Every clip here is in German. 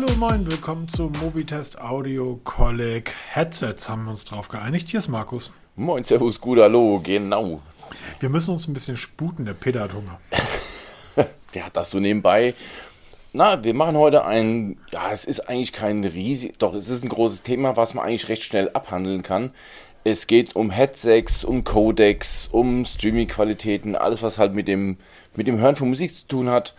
Hallo, moin, willkommen zu Mobitest Audio Colleg Headsets. Haben wir uns drauf geeinigt. Hier ist Markus. Moin, Servus, gut, hallo, genau. Wir müssen uns ein bisschen sputen, der Peter hat Hunger. der hat das so nebenbei. Na, wir machen heute ein, ja, es ist eigentlich kein riesig, doch, es ist ein großes Thema, was man eigentlich recht schnell abhandeln kann. Es geht um Headsets, um Codecs, um Streaming-Qualitäten, alles, was halt mit dem, mit dem Hören von Musik zu tun hat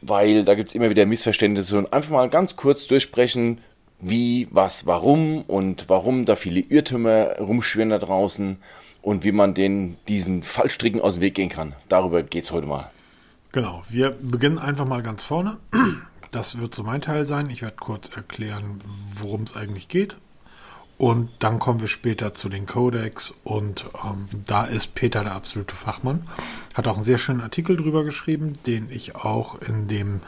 weil da gibt es immer wieder Missverständnisse und einfach mal ganz kurz durchsprechen, wie, was, warum und warum da viele Irrtümer rumschwirren da draußen und wie man den diesen Fallstricken aus dem Weg gehen kann. Darüber geht es heute mal. Genau, wir beginnen einfach mal ganz vorne. Das wird so mein Teil sein. Ich werde kurz erklären, worum es eigentlich geht, und dann kommen wir später zu den Codecs und ähm, da ist Peter der absolute Fachmann. Hat auch einen sehr schönen Artikel drüber geschrieben, den ich auch in dem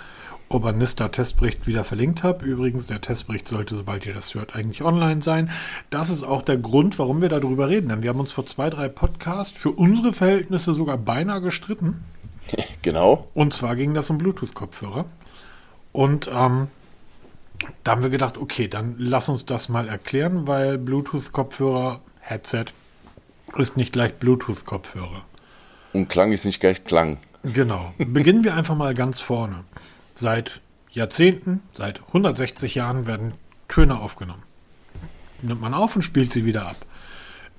Urbanista-Testbericht wieder verlinkt habe. Übrigens, der Testbericht sollte, sobald ihr das hört, eigentlich online sein. Das ist auch der Grund, warum wir darüber reden. Denn wir haben uns vor zwei, drei Podcasts für unsere Verhältnisse sogar beinahe gestritten. Genau. Und zwar ging das um Bluetooth-Kopfhörer. Und ähm, da haben wir gedacht, okay, dann lass uns das mal erklären, weil Bluetooth-Kopfhörer, Headset ist nicht gleich Bluetooth-Kopfhörer. Und Klang ist nicht gleich Klang. Genau. Beginnen wir einfach mal ganz vorne. Seit Jahrzehnten, seit 160 Jahren werden Töne aufgenommen. Nimmt man auf und spielt sie wieder ab.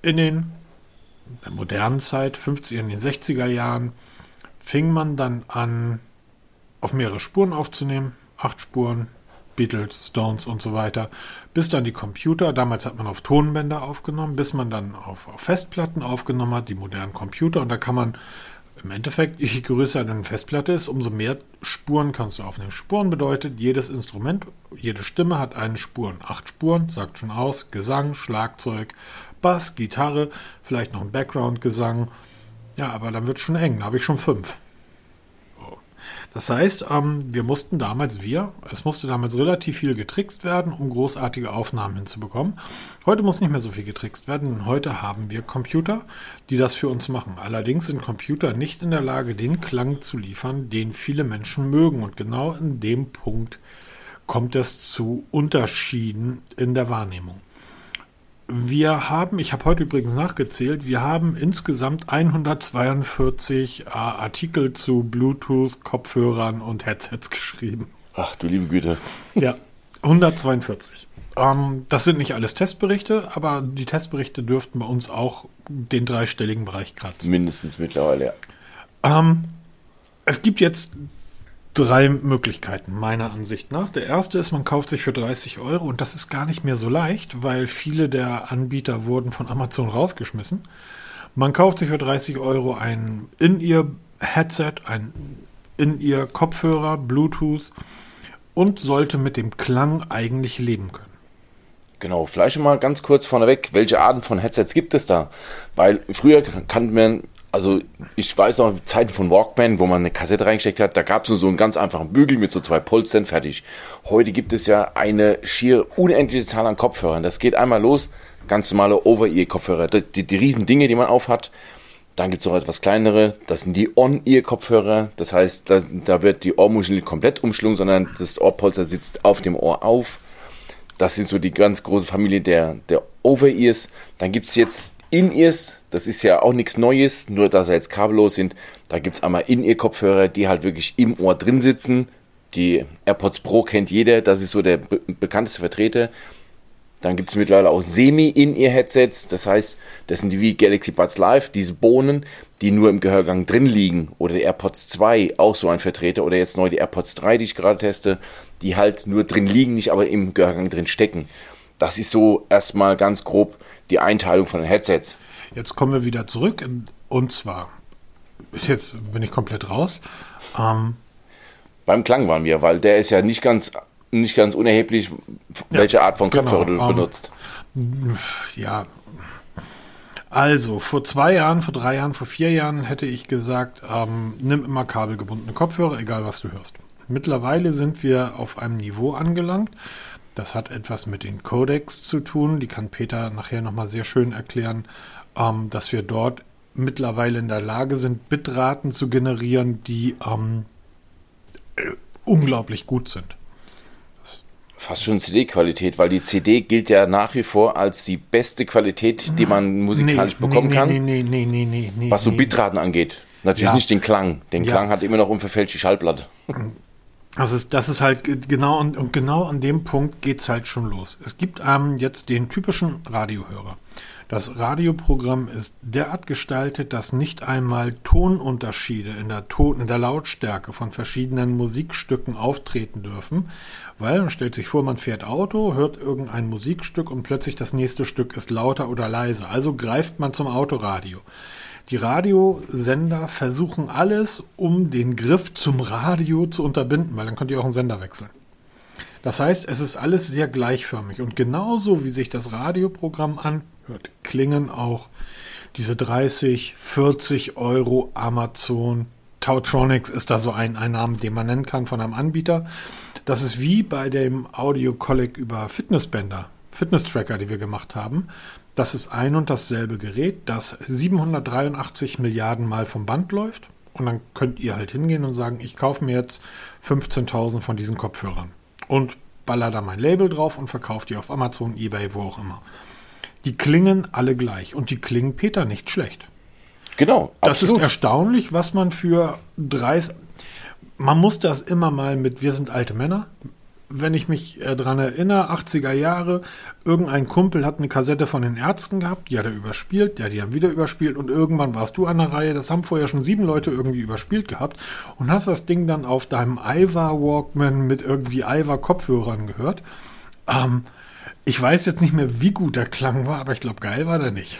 In den der modernen Zeit, 50er in den 60er Jahren, fing man dann an, auf mehrere Spuren aufzunehmen. Acht Spuren, Beatles, Stones und so weiter, bis dann die Computer, damals hat man auf Tonbänder aufgenommen, bis man dann auf, auf Festplatten aufgenommen hat, die modernen Computer und da kann man im Endeffekt, je größer eine Festplatte ist, umso mehr Spuren kannst du aufnehmen. Spuren bedeutet, jedes Instrument, jede Stimme hat eine Spuren. Acht Spuren, sagt schon aus, Gesang, Schlagzeug, Bass, Gitarre, vielleicht noch ein Background-Gesang. Ja, aber dann wird es schon eng, da habe ich schon fünf. Das heißt, ähm, wir mussten damals, wir, es musste damals relativ viel getrickst werden, um großartige Aufnahmen hinzubekommen. Heute muss nicht mehr so viel getrickst werden, denn heute haben wir Computer, die das für uns machen. Allerdings sind Computer nicht in der Lage, den Klang zu liefern, den viele Menschen mögen. Und genau in dem Punkt kommt es zu Unterschieden in der Wahrnehmung. Wir haben, ich habe heute übrigens nachgezählt, wir haben insgesamt 142 äh, Artikel zu Bluetooth, Kopfhörern und Headsets geschrieben. Ach du liebe Güte. Ja, 142. Ähm, das sind nicht alles Testberichte, aber die Testberichte dürften bei uns auch den dreistelligen Bereich kratzen. Mindestens mittlerweile, ja. Ähm, es gibt jetzt drei Möglichkeiten, meiner Ansicht nach. Der erste ist, man kauft sich für 30 Euro und das ist gar nicht mehr so leicht, weil viele der Anbieter wurden von Amazon rausgeschmissen. Man kauft sich für 30 Euro ein In-Ear-Headset, ein In-Ear-Kopfhörer, Bluetooth und sollte mit dem Klang eigentlich leben können. Genau, vielleicht mal ganz kurz vorneweg, welche Arten von Headsets gibt es da? Weil früher kannte man also ich weiß noch Zeiten von Walkman, wo man eine Kassette reingesteckt hat, da gab es nur so einen ganz einfachen Bügel mit so zwei Polstern, fertig. Heute gibt es ja eine schier unendliche Zahl an Kopfhörern. Das geht einmal los, ganz normale Over-Ear-Kopfhörer, die, die, die riesen Dinge, die man aufhat. Dann gibt es noch etwas kleinere, das sind die On-Ear-Kopfhörer. Das heißt, da, da wird die Ohrmuschel nicht komplett umschlungen, sondern das Ohrpolster sitzt auf dem Ohr auf. Das sind so die ganz große Familie der, der Over-Ears. Dann gibt es jetzt In-Ears, das ist ja auch nichts Neues, nur dass sie jetzt kabellos sind. Da gibt es einmal In-Ear-Kopfhörer, die halt wirklich im Ohr drin sitzen. Die AirPods Pro kennt jeder, das ist so der be bekannteste Vertreter. Dann gibt es mittlerweile auch Semi-In-Ear-Headsets, das heißt, das sind die wie Galaxy Buds Live, diese Bohnen, die nur im Gehörgang drin liegen. Oder die AirPods 2, auch so ein Vertreter. Oder jetzt neu die AirPods 3, die ich gerade teste, die halt nur drin liegen, nicht aber im Gehörgang drin stecken. Das ist so erstmal ganz grob die Einteilung von den Headsets. Jetzt kommen wir wieder zurück und zwar, jetzt bin ich komplett raus. Ähm, Beim Klang waren wir, weil der ist ja nicht ganz, nicht ganz unerheblich, welche ja, Art von Kopfhörer genau, du benutzt. Ähm, ja, also vor zwei Jahren, vor drei Jahren, vor vier Jahren hätte ich gesagt, ähm, nimm immer kabelgebundene Kopfhörer, egal was du hörst. Mittlerweile sind wir auf einem Niveau angelangt. Das hat etwas mit den Codecs zu tun. Die kann Peter nachher nochmal sehr schön erklären ähm, dass wir dort mittlerweile in der Lage sind, Bitraten zu generieren, die ähm, äh, unglaublich gut sind. Das Fast schon CD-Qualität, weil die CD gilt ja nach wie vor als die beste Qualität, die man musikalisch Nee, bekommen nee, kann, Nee, nee, nee, nee, nee, nee. was so. Bitraten angeht. Natürlich Ja. nicht den Klang. Den Ja. Klang hat immer noch unverfälschte Schallplatte. Das ist, das ist halt ge- genau und, und genau an dem Punkt geht's halt schon los. Es gibt ähm, jetzt den typischen Radiohörer. Das Radioprogramm ist derart gestaltet, dass nicht einmal Tonunterschiede in der, Ton, in der Lautstärke von verschiedenen Musikstücken auftreten dürfen, weil man stellt sich vor, man fährt Auto, hört irgendein Musikstück und plötzlich das nächste Stück ist lauter oder leiser. Also greift man zum Autoradio. Die Radiosender versuchen alles, um den Griff zum Radio zu unterbinden, weil dann könnt ihr auch einen Sender wechseln. Das heißt, es ist alles sehr gleichförmig und genauso wie sich das Radioprogramm anhört, klingen auch diese 30, 40 Euro Amazon. Tautronics ist da so ein, ein Name, den man nennen kann von einem Anbieter. Das ist wie bei dem Audio Collect über Fitnessbänder, Fitness-Tracker, die wir gemacht haben. Das ist ein und dasselbe Gerät, das 783 Milliarden Mal vom Band läuft. Und dann könnt ihr halt hingehen und sagen, ich kaufe mir jetzt 15.000 von diesen Kopfhörern und baller da mein Label drauf und verkaufe die auf Amazon, Ebay, wo auch immer. Die klingen alle gleich und die klingen Peter nicht schlecht. Genau, Das ist erstaunlich, was man für 30. Man muss das immer mal mit Wir sind alte Männer. Wenn ich mich äh, dran erinnere, 80er Jahre, irgendein Kumpel hat eine Kassette von den Ärzten gehabt, die hat er überspielt, hat die dann wieder überspielt und irgendwann warst du an der Reihe. Das haben vorher schon sieben Leute irgendwie überspielt gehabt und hast das Ding dann auf deinem Iva Walkman mit irgendwie Iva Kopfhörern gehört. Ähm, ich weiß jetzt nicht mehr, wie gut der Klang war, aber ich glaube, geil war der nicht.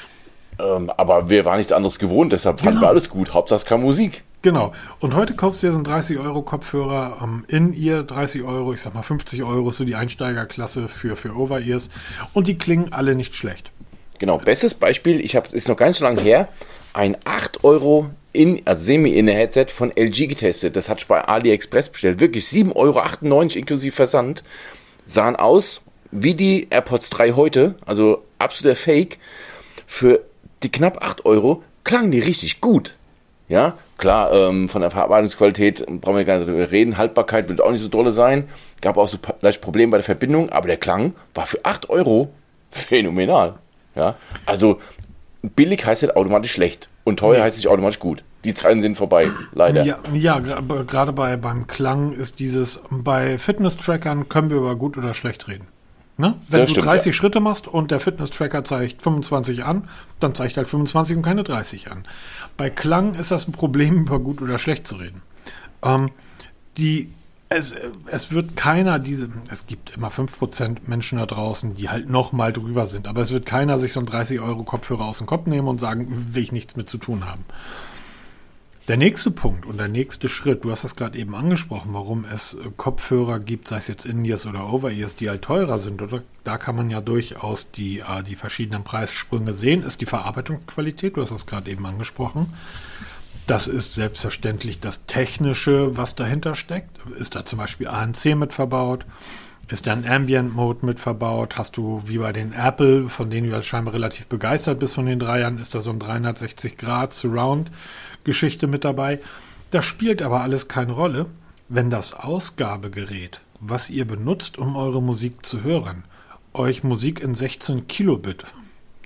Ähm, aber wir waren nichts anderes gewohnt, deshalb fanden Genau. wir alles gut. Hauptsache es kam Musik. Genau. Und heute kaufst du dir so einen 30 Euro Kopfhörer ähm, in ihr 30 Euro, ich sag mal 50 Euro ist so die Einsteigerklasse für, für Over-Ears. Und die klingen alle nicht schlecht. Genau, bestes Beispiel, ich habe, ist noch gar nicht so lange her, ein 8 Euro in, also Semi-Inne-Headset von LG getestet. Das hatte ich bei AliExpress bestellt. Wirklich 7,98 Euro inklusive Versand. Sahen aus wie die AirPods 3 heute, also absoluter Fake. Für die knapp 8 Euro klangen die richtig gut. Ja, klar, ähm, von der Verarbeitungsqualität brauchen wir gar nicht drüber reden. Haltbarkeit wird auch nicht so dolle sein. Gab auch so leicht Probleme bei der Verbindung, aber der Klang war für 8 Euro phänomenal. Ja, also billig heißt nicht automatisch schlecht und teuer heißt nicht automatisch gut. Die Zeiten sind vorbei, leider. Ja, ja gerade bei, beim Klang ist dieses, bei Fitness-Trackern können wir über gut oder schlecht reden. Ne? Wenn Das du stimmt, 30 Schritte machst und der Fitness-Tracker zeigt 25 an, dann zeigt halt 25 und keine 30 an. Bei Klang ist das ein Problem, über gut oder schlecht zu reden. Ähm, die, es, es wird keiner diese, es gibt immer 5% Menschen da draußen, die halt noch mal drüber sind, aber es wird keiner sich so einen 30 Euro Kopfhörer aus dem Kopf nehmen und sagen, will ich nichts mit zu tun haben. Der nächste Punkt und der nächste Schritt, du hast das gerade eben angesprochen, warum es äh, Kopfhörer gibt, sei es jetzt In-Ears oder Over-Ears, die halt teurer sind. Oder da kann man ja durchaus die, äh, die verschiedenen Preissprünge sehen, ist die Verarbeitungsqualität. Du hast das gerade eben angesprochen. Das ist selbstverständlich das Technische, was dahinter steckt. Ist da zum Beispiel ANC mit verbaut? Ist da ein Ambient Mode mit verbaut? Hast du wie bei den Apple, von denen du ja scheinbar relativ begeistert bist von den Dreiern, ist da so ein 360 Grad Surround Geschichte mit dabei? Das spielt aber alles keine Rolle, wenn das Ausgabegerät, was ihr benutzt, um eure Musik zu hören, euch Musik in 16 Kilobit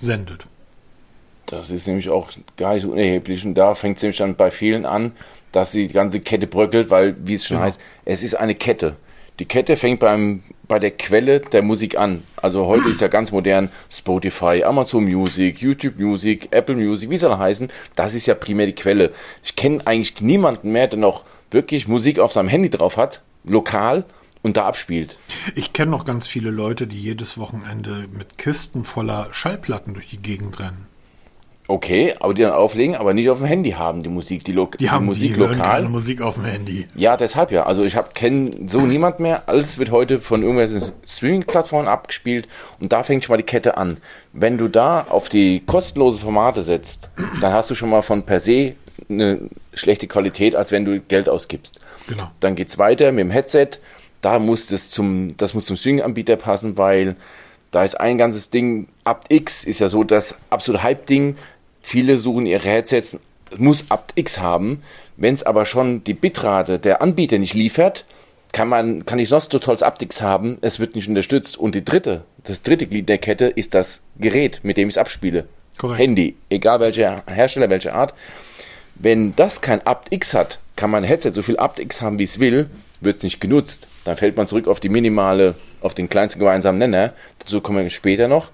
sendet. Das ist nämlich auch gar nicht so unerheblich und da fängt es nämlich dann bei vielen an, dass die ganze Kette bröckelt, weil, wie es schon Genau. heißt, es ist eine Kette. Die Kette fängt beim, bei der Quelle der Musik an. Also heute ist ja ganz modern Spotify, Amazon Music, YouTube Music, Apple Music, wie soll er heißen. Das ist ja primär die Quelle. Ich kenne eigentlich niemanden mehr, der noch wirklich Musik auf seinem Handy drauf hat, lokal und da abspielt. Ich kenne noch ganz viele Leute, die jedes Wochenende mit Kisten voller Schallplatten durch die Gegend rennen. Okay, aber die dann auflegen, aber nicht auf dem Handy haben, die Musik, die, Lo Die haben Musik die lokal. keine Musik auf dem Handy. Ja, deshalb ja. Also ich habe kenne so niemand mehr. Alles wird heute von irgendwelchen Streaming-Plattformen abgespielt und da fängt schon mal die Kette an. Wenn du da auf die kostenlose Formate setzt, dann hast du schon mal von per se eine schlechte Qualität, als wenn du Geld ausgibst. Genau. Dann geht's weiter mit dem Headset. Da muss das zum, das muss zum Streaming-Anbieter passen, weil da ist ein ganzes Ding. AptX ist ja so das absolute Hype-Ding. Viele suchen ihre Headsets, muss AptX haben. Wenn es aber schon die Bitrate der Anbieter nicht liefert, kann man, kann ich sonst so tolles Aptics haben, es wird nicht unterstützt. Und die dritte, das dritte Glied der Kette ist das Gerät, mit dem ich es abspiele. Korrekt. Handy, egal welcher Hersteller, welche Art. Wenn das kein aptX hat, kann mein Headset so viel aptX haben, wie es will, wird es nicht genutzt. Dann fällt man zurück auf die minimale, auf den kleinsten gemeinsamen Nenner. Dazu kommen wir später noch.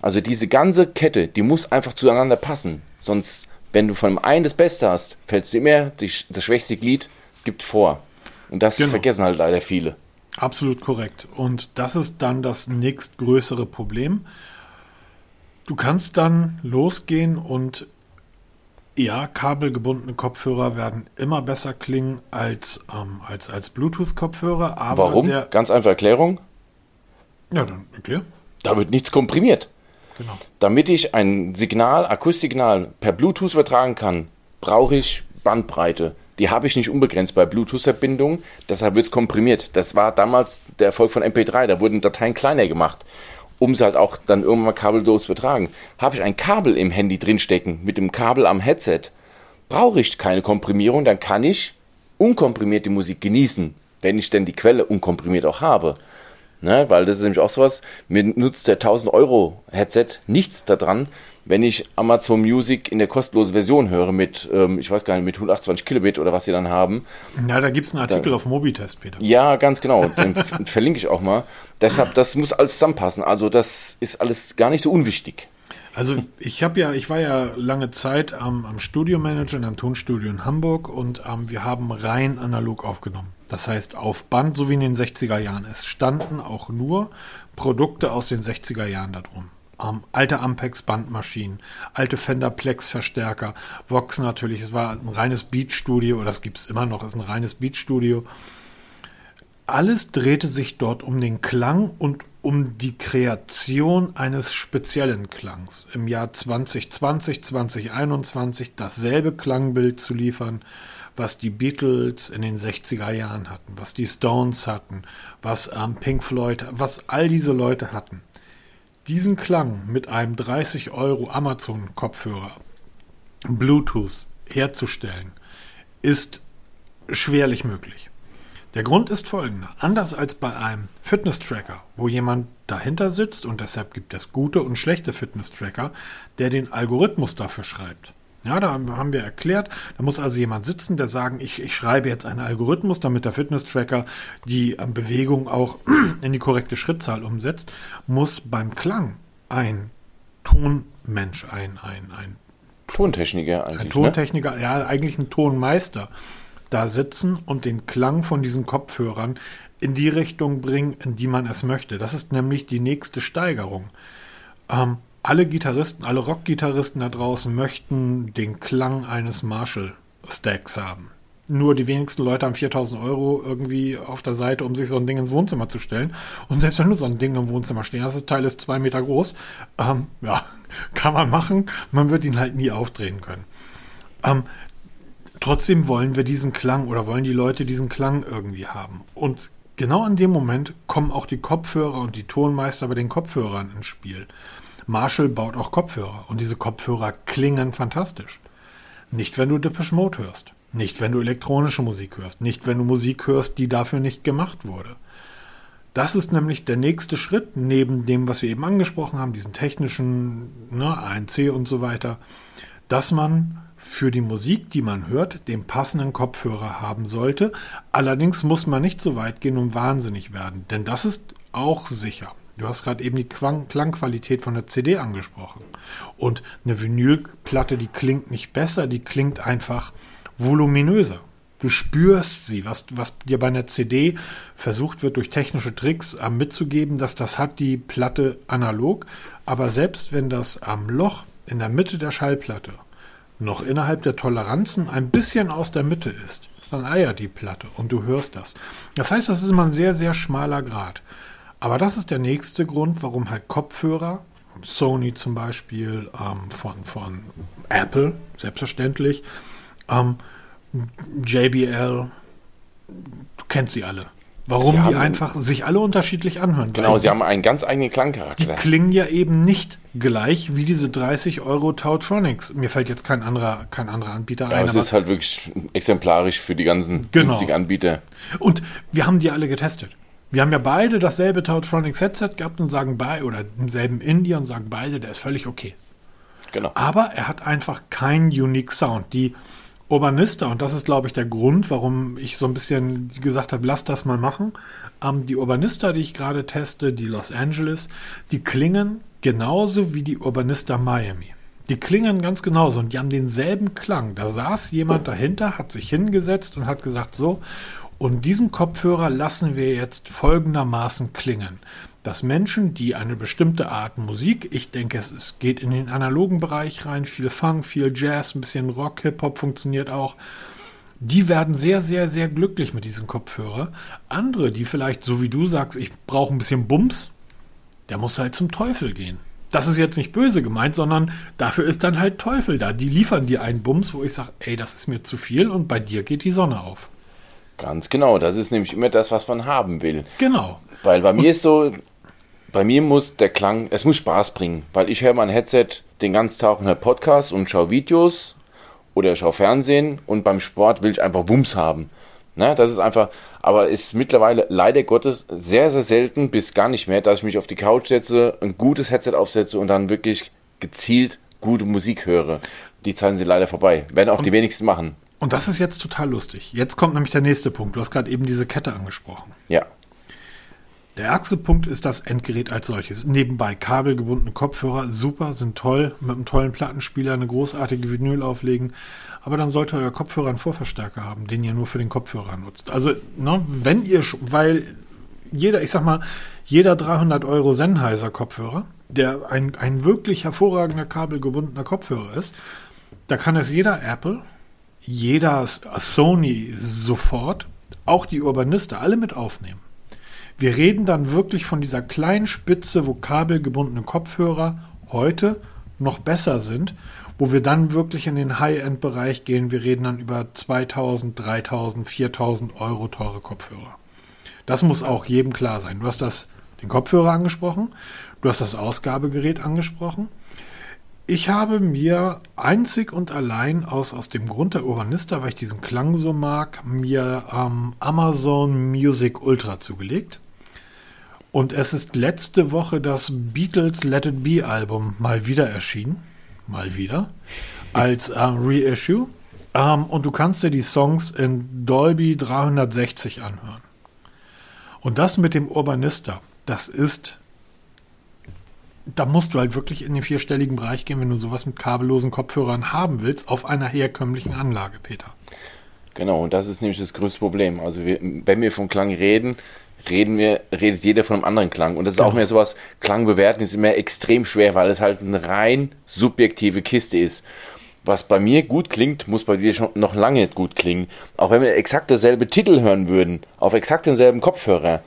Also diese ganze Kette, die muss einfach zueinander passen. Sonst, wenn du von dem einen das Beste hast, fällst du immer, die, das schwächste Glied gibt vor. Und das Genau. vergessen halt leider viele. Absolut korrekt. Und das ist dann das nächstgrößere Problem. Du kannst dann losgehen und ja, kabelgebundene Kopfhörer werden immer besser klingen als, ähm, als, als Bluetooth-Kopfhörer. Warum? Ganz einfache Erklärung. ja, dann erklär. Da wird nichts komprimiert. Genau. Damit ich ein Signal, Akustiksignal per Bluetooth übertragen kann, brauche ich Bandbreite. Die habe ich nicht unbegrenzt bei Bluetooth-Verbindungen, deshalb wird es komprimiert. Das war damals der Erfolg von MP3, da wurden Dateien kleiner gemacht, um sie halt auch dann irgendwann mal kabellos übertragen. Habe ich ein Kabel im Handy drinstecken, mit dem Kabel am Headset, brauche ich keine Komprimierung, dann kann ich unkomprimiert die Musik genießen, wenn ich denn die Quelle unkomprimiert auch habe. Ne, weil das ist nämlich auch sowas, mir nutzt der 1000 Euro Headset nichts daran, wenn ich Amazon Music in der kostenlosen Version höre mit, ähm, ich weiß gar nicht, mit 128 Kilobit oder was sie dann haben. Ja, da gibt es einen Artikel auf Mobitest, Peter. Ja, ganz genau, den verlinke ich auch mal. Deshalb, das muss alles zusammenpassen. Also das ist alles gar nicht so unwichtig. Also ich habe ja, ich war ja lange Zeit am, am Studiomanager in einem Tonstudio in Hamburg und ähm, wir haben rein analog aufgenommen. Das heißt auf Band, so wie in den 60er Jahren. Es standen auch nur Produkte aus den 60er Jahren da drum. Ähm, alte Ampex Bandmaschinen, alte Fender Plex Verstärker, Vox natürlich, es war ein reines Beatstudio, oder das gibt es immer noch, ist ein reines Beatstudio. Alles drehte sich dort um den Klang und um die Kreation eines speziellen Klangs. Im Jahr 2020, 2021 dasselbe Klangbild zu liefern, was die Beatles in den 60er Jahren hatten, was die Stones hatten, was ähm, Pink Floyd, was all diese Leute hatten. Diesen Klang mit einem 30 Euro Amazon-Kopfhörer, Bluetooth herzustellen, ist schwerlich möglich. Der Grund ist folgender. Anders als bei einem Fitness-Tracker, wo jemand dahinter sitzt und deshalb gibt es gute und schlechte Fitness-Tracker, der den Algorithmus dafür schreibt. Ja, da haben wir erklärt, da muss also jemand sitzen, der sagen, ich, ich schreibe jetzt einen Algorithmus, damit der Fitness-Tracker die ähm, Bewegung auch in die korrekte Schrittzahl umsetzt, muss beim Klang ein Tonmensch, ein, ein, ein Tontechniker eigentlich. ein ne? Tontechniker, ja, eigentlich ein Tonmeister, da sitzen und den Klang von diesen Kopfhörern in die Richtung bringen, in die man es möchte. Das ist nämlich die nächste Steigerung. Ähm, alle Gitarristen, alle Rockgitarristen da draußen möchten den Klang eines Marshall-Stacks haben. Nur die wenigsten Leute haben 4000 Euro irgendwie auf der Seite, um sich so ein Ding ins Wohnzimmer zu stellen. Und selbst wenn du so ein Ding im Wohnzimmer stehen hast, das Teil ist zwei Meter groß, ähm, ja, kann man machen. Man wird ihn halt nie aufdrehen können. Ähm, trotzdem wollen wir diesen Klang oder wollen die Leute diesen Klang irgendwie haben. Und genau in dem Moment kommen auch die Kopfhörer und die Tonmeister bei den Kopfhörern ins Spiel. Marshall baut auch Kopfhörer und diese Kopfhörer klingen fantastisch. Nicht, wenn du Depeche Mode hörst. Nicht, wenn du elektronische Musik hörst. Nicht, wenn du Musik hörst, die dafür nicht gemacht wurde. Das ist nämlich der nächste Schritt neben dem, was wir eben angesprochen haben, diesen technischen ne, ANC und so weiter, dass man für die Musik, die man hört, den passenden Kopfhörer haben sollte. Allerdings muss man nicht so weit gehen und wahnsinnig werden, denn das ist auch sicher. Du hast gerade eben die Klang Klangqualität von der CD angesprochen. Und eine Vinylplatte, die klingt nicht besser, die klingt einfach voluminöser. Du spürst sie, was, was dir bei einer CD versucht wird, durch technische Tricks äh, mitzugeben, dass das hat die Platte analog. Aber selbst wenn das am Loch in der Mitte der Schallplatte noch innerhalb der Toleranzen ein bisschen aus der Mitte ist, dann eiert die Platte und du hörst das. Das heißt, das ist immer ein sehr, sehr schmaler Grad. Aber das ist der nächste Grund, warum halt Kopfhörer, Sony zum Beispiel, ähm, von, von Apple, selbstverständlich, ähm, JBL, du kennst sie alle. Warum Sie die einfach sich alle unterschiedlich anhören. Genau, sie haben einen ganz eigenen Klangcharakter. die klingen ja eben nicht gleich wie diese 30 Euro Tautronics. Mir fällt jetzt kein anderer, kein anderer Anbieter Ja, ein. es aber- ist halt wirklich exemplarisch für die ganzen Genau. günstigen Anbieter. Und wir haben die alle getestet. Wir haben ja beide dasselbe Tautronics Headset gehabt und sagen bei oder denselben Indie und sagen beide, der ist völlig okay. Genau. Aber er hat einfach keinen Unique Sound. Die Urbanista, und das ist, glaube ich, der Grund, warum ich so ein bisschen gesagt habe, lass das mal machen. Ähm, die Urbanista, die ich gerade teste, die Los Angeles, die klingen genauso wie die Urbanista Miami. Die klingen ganz genauso und die haben denselben Klang. Da saß jemand dahinter, hat sich hingesetzt und hat gesagt, so, und diesen Kopfhörer lassen wir jetzt folgendermaßen klingen. Dass Menschen, die eine bestimmte Art Musik, ich denke, es ist, geht in den analogen Bereich rein, viel Funk, viel Jazz, ein bisschen Rock, Hip-Hop funktioniert auch, die werden sehr, sehr, sehr glücklich mit diesem Kopfhörer. Andere, die vielleicht, so wie du sagst, ich brauche ein bisschen Bums, der muss halt zum Teufel gehen. Das ist jetzt nicht böse gemeint, sondern dafür ist dann halt Teufel da. Die liefern dir einen Bums, wo ich sage, ey, das ist mir zu viel und bei dir geht die Sonne auf. Ganz genau. Das ist nämlich immer das, was man haben will. Genau. Weil bei mir ist so, bei mir muss der Klang, es muss Spaß bringen. Weil ich höre mein Headset den ganzen Tag und höre Podcasts und schaue Videos oder schaue Fernsehen und beim Sport will ich einfach Wumms haben. Ne, das ist einfach, aber ist mittlerweile leider Gottes sehr, sehr selten bis gar nicht mehr, dass ich mich auf die Couch setze, ein gutes Headset aufsetze und dann wirklich gezielt gute Musik höre. Die Zeiten sind leider vorbei. Werden auch die wenigsten machen. Und das ist jetzt total lustig. Jetzt kommt nämlich der nächste Punkt. Du hast gerade eben diese Kette angesprochen. Ja. Der ärgste Punkt ist das Endgerät als solches. Nebenbei kabelgebundene Kopfhörer, super, sind toll, mit einem tollen Plattenspieler eine großartige Vinyl auflegen. Aber dann sollte euer Kopfhörer einen Vorverstärker haben, den ihr nur für den Kopfhörer nutzt. Also, ne, wenn ihr, sch- weil jeder, ich sag mal, jeder 300 Euro Sennheiser Kopfhörer, der ein, ein wirklich hervorragender kabelgebundener Kopfhörer ist, da kann es jeder Apple, jeder Sony sofort, auch die Urbanista, alle mit aufnehmen. Wir reden dann wirklich von dieser kleinen Spitze, wo kabelgebundene Kopfhörer heute noch besser sind, wo wir dann wirklich in den High-End-Bereich gehen. Wir reden dann über 2000, 3000, 4000 Euro teure Kopfhörer. Das muss auch jedem klar sein. Du hast das, den Kopfhörer angesprochen, du hast das Ausgabegerät angesprochen. Ich habe mir einzig und allein aus, aus dem Grund der Urbanista, weil ich diesen Klang so mag, mir ähm, Amazon Music Ultra zugelegt. Und es ist letzte Woche das Beatles Let It Be Album mal wieder erschienen. Mal wieder. Als äh, Reissue. Ähm, und du kannst dir die Songs in Dolby 360 anhören. Und das mit dem Urbanista, das ist. Da musst du halt wirklich in den vierstelligen Bereich gehen, wenn du sowas mit kabellosen Kopfhörern haben willst, auf einer herkömmlichen Anlage, Peter. Genau, und das ist nämlich das größte Problem. Also wir, wenn wir von Klang reden, reden wir, redet jeder von einem anderen Klang. Und das ist auch Genau. mehr sowas, Klang bewerten ist immer extrem schwer, weil es halt eine rein subjektive Kiste ist. Was bei mir gut klingt, muss bei dir schon noch lange nicht gut klingen. Auch wenn wir exakt dasselbe Titel hören würden, auf exakt denselben Kopfhörer,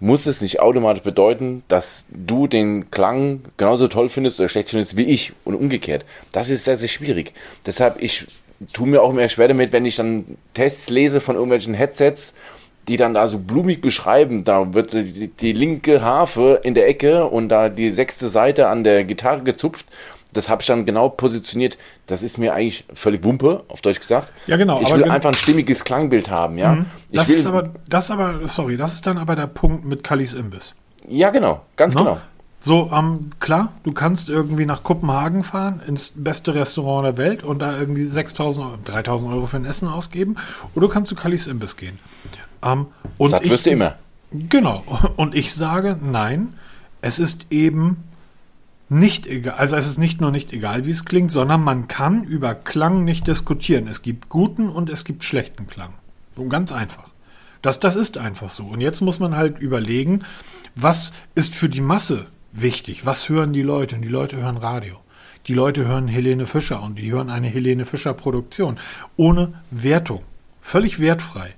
muss es nicht automatisch bedeuten, dass du den Klang genauso toll findest oder schlecht findest wie ich und umgekehrt. Das ist sehr, sehr schwierig. Deshalb, ich tue mir auch mehr schwer damit, wenn ich dann Tests lese von irgendwelchen Headsets, die dann da so blumig beschreiben, da wird die, die linke Harfe in der Ecke und da die sechste Seite an der Gitarre gezupft. Das habe ich dann genau positioniert. Das ist mir eigentlich völlig Wumpe, auf Deutsch gesagt. Ja, genau, Ich will einfach ein stimmiges Klangbild haben, ja. Ich Das ist aber, das aber, sorry, das ist dann aber der Punkt mit Kallis Imbiss. ja, genau, ganz Ne? genau. So, ähm, klar, du kannst irgendwie nach Kopenhagen fahren, ins beste Restaurant der Welt und da irgendwie 6000 Euro, 3000 Euro für ein Essen ausgeben. Oder du kannst zu Kallis Imbiss gehen. Ähm, und Satt wirst du immer. Genau. Und ich sage, nein, es ist eben nicht egal, also es ist nicht nur nicht egal, wie es klingt, sondern man kann über Klang nicht diskutieren. Es gibt guten und es gibt schlechten Klang. So ganz einfach. Das, das ist einfach so. Und jetzt muss man halt überlegen, was ist für die Masse wichtig? Was hören die Leute? Und die Leute hören Radio. Die Leute hören Helene Fischer und die hören eine Helene Fischer Produktion. Ohne Wertung. Völlig wertfrei.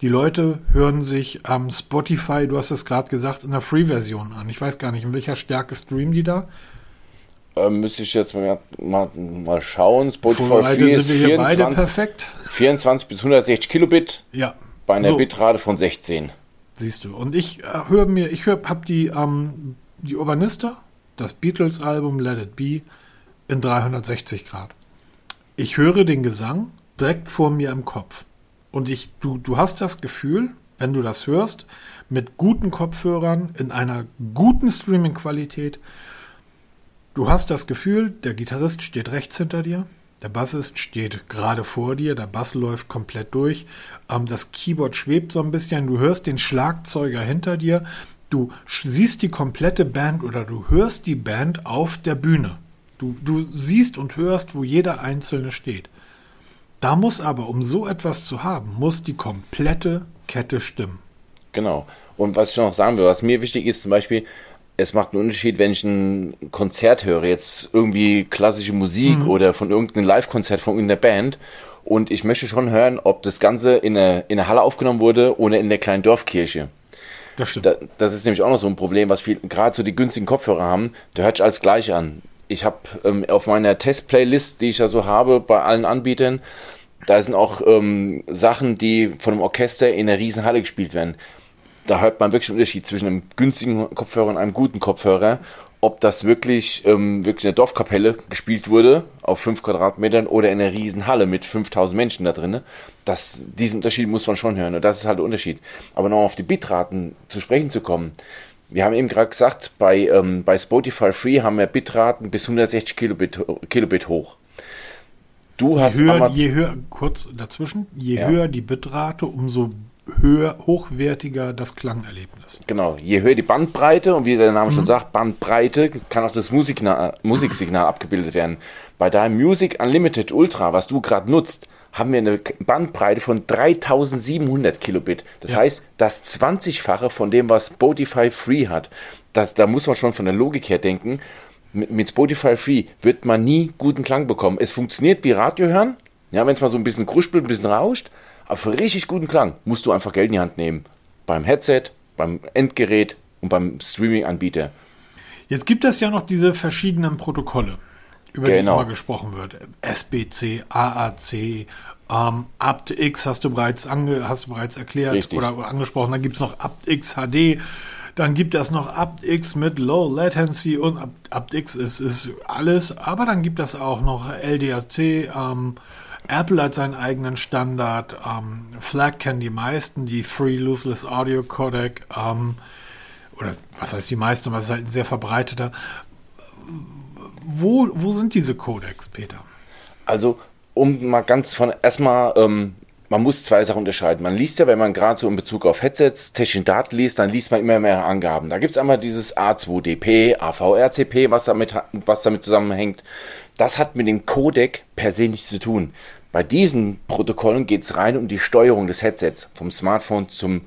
Die Leute hören sich am Spotify, du hast es gerade gesagt, in der Free-Version an. Ich weiß gar nicht, in welcher Stärke streamen die da. Ähm, müsste ich jetzt mal, mal, mal schauen. Spotify Vorbereitet 4 sind ist wir hier beide 24, perfekt. 24 bis 160 Kilobit Ja. bei einer So. Bitrate von 16. Siehst du. Und ich äh, höre mir, ich höre, hab die, ähm, die Urbanista, das Beatles-Album Let It Be in 360 Grad. Ich höre den Gesang direkt vor mir im Kopf. Und ich, du, du hast das Gefühl, wenn du das hörst, mit guten Kopfhörern, in einer guten Streaming-Qualität, du hast das Gefühl, der Gitarrist steht rechts hinter dir, der Bassist steht gerade vor dir, der Bass läuft komplett durch, ähm, das Keyboard schwebt so ein bisschen, du hörst den Schlagzeuger hinter dir, du siehst die komplette Band oder du hörst die Band auf der Bühne. Du, du siehst und hörst, wo jeder Einzelne steht. Da muss aber, um so etwas zu haben, muss die komplette Kette stimmen. Genau. Und was ich noch sagen will, was mir wichtig ist, zum Beispiel, es macht einen Unterschied, wenn ich ein Konzert höre, jetzt irgendwie klassische Musik mhm. oder von irgendeinem Live-Konzert von irgendeiner Band. Und ich möchte schon hören, ob das Ganze in der in Halle aufgenommen wurde oder in der kleinen Dorfkirche. Das stimmt. Da, das ist nämlich auch noch so ein Problem, was viel, gerade so die günstigen Kopfhörer haben, der hört sich alles gleich an. Ich habe ähm, auf meiner Test-Playlist, die ich ja so habe bei allen Anbietern, da sind auch ähm, Sachen, die von einem Orchester in einer riesen Halle gespielt werden. Da hört man wirklich einen Unterschied zwischen einem günstigen Kopfhörer und einem guten Kopfhörer. Ob das wirklich, ähm, wirklich in der Dorfkapelle gespielt wurde, auf 5 Quadratmetern, oder in einer riesen Halle mit 5000 Menschen da drin. Das, diesen Unterschied muss man schon hören. Und das ist halt der Unterschied. Aber noch auf die Bitraten zu sprechen zu kommen. Wir haben eben gerade gesagt, bei, ähm, bei Spotify Free haben wir Bitraten bis 160 Kilobit, Kilobit hoch. Du hast je höher, je höher, kurz dazwischen, je ja. höher die Bitrate, umso höher, hochwertiger das Klangerlebnis. Genau, je höher die Bandbreite und wie der Name mhm. schon sagt, Bandbreite kann auch das Musiksignal, Musiksignal abgebildet werden. Bei deinem Music Unlimited Ultra, was du gerade nutzt, haben wir eine Bandbreite von 3700 Kilobit. Das ja. heißt, das 20-fache von dem, was Spotify Free hat. Das, da muss man schon von der Logik her denken mit, mit Spotify Free wird man nie guten Klang bekommen. Es funktioniert wie Radio hören, ja, wenn es mal so ein bisschen kruspelt, ein bisschen rauscht, aber für richtig guten Klang musst du einfach Geld in die Hand nehmen. Beim Headset, beim Endgerät und beim Streaming-Anbieter. Jetzt gibt es ja noch diese verschiedenen Protokolle, über genau. die immer gesprochen wird. SBC, AAC, ähm, aptX hast du bereits, ange, hast du bereits erklärt Richtig. oder angesprochen. Dann gibt es noch aptX HD. Dann gibt es noch aptX mit Low Latency und aptX ist, ist alles. Aber dann gibt es auch noch LDAC. Ähm, Apple hat seinen eigenen Standard. Ähm, FLAC kennen die meisten, die Free Lossless Audio Codec. Ähm, oder was heißt die meisten, was ist halt ein sehr verbreiteter. Wo, wo sind diese Codecs, Peter? Also, um mal ganz von erstmal ähm, man muss zwei Sachen unterscheiden. Man liest ja, wenn man gerade so in Bezug auf Headsets, technischen Daten liest, dann liest man immer mehr Angaben. Da gibt es einmal dieses A2DP, AVRCP, was damit, was damit zusammenhängt. Das hat mit dem Codec per se nichts zu tun. Bei diesen Protokollen geht es rein um die Steuerung des Headsets, vom Smartphone zum,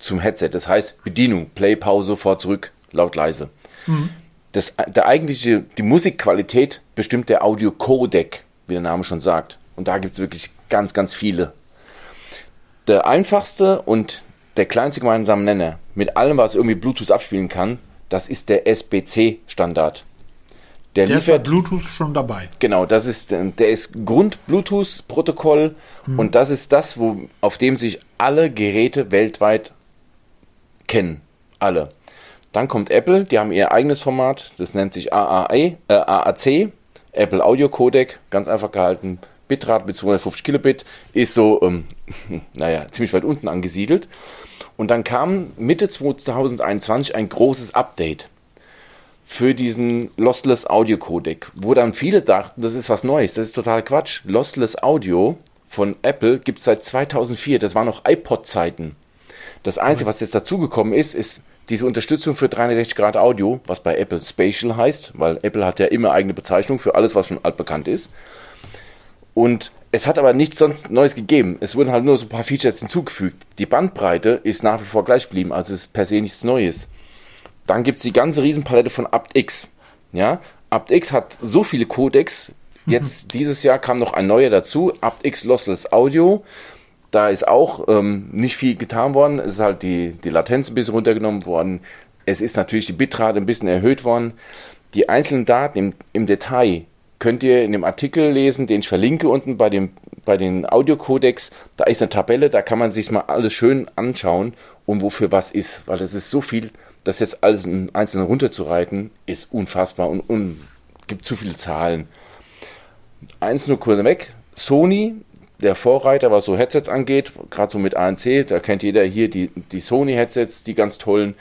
zum Headset. Das heißt Bedienung, Play, Pause, vor, zurück, laut, leise. Mhm. Das, der eigentliche, die Musikqualität bestimmt der Audio-Codec, wie der Name schon sagt. Und da gibt es wirklich ganz, ganz viele der einfachste und der kleinste gemeinsame Nenner mit allem, was irgendwie Bluetooth abspielen kann, das ist der SBC-Standard. Der, der liefert Bluetooth schon dabei. Genau, das ist der ist Grund-Bluetooth-Protokoll hm. und das ist das, wo auf dem sich alle Geräte weltweit kennen, alle. Dann kommt Apple, die haben ihr eigenes Format, das nennt sich AAE, äh, AAC, Apple Audio Codec, ganz einfach gehalten, Bitrate mit 250 Kilobit ist so, ähm, naja, ziemlich weit unten angesiedelt. Und dann kam Mitte 2021 ein großes Update für diesen Lossless Audio Codec, wo dann viele dachten, das ist was Neues. Das ist total Quatsch. Lossless Audio von Apple gibt es seit 2004. Das waren noch iPod-Zeiten. Das Einzige, was jetzt dazugekommen ist, ist diese Unterstützung für 360 Grad Audio, was bei Apple Spatial heißt, weil Apple hat ja immer eigene Bezeichnung für alles, was schon altbekannt ist. Und es hat aber nichts sonst Neues gegeben. Es wurden halt nur so ein paar Features hinzugefügt. Die Bandbreite ist nach wie vor gleich geblieben, also ist per se nichts Neues. Dann gibt es die ganze Riesenpalette von aptX. Ja, aptX hat so viele Codecs. Jetzt mhm. dieses Jahr kam noch ein neuer dazu, aptX Lossless Audio. Da ist auch ähm, nicht viel getan worden. Es ist halt die, die Latenz ein bisschen runtergenommen worden. Es ist natürlich die Bitrate ein bisschen erhöht worden. Die einzelnen Daten im, im Detail könnt ihr in dem Artikel lesen, den ich verlinke unten bei dem bei den Audiocodecs, da ist eine Tabelle, da kann man sich mal alles schön anschauen und wofür was ist, weil das ist so viel, das jetzt alles im Einzelnen runterzureiten, ist unfassbar und, und gibt zu viele Zahlen. Eins nur kurz weg, Sony, der Vorreiter, was so Headsets angeht, gerade so mit ANC, da kennt jeder hier die, die Sony-Headsets, die ganz tollen.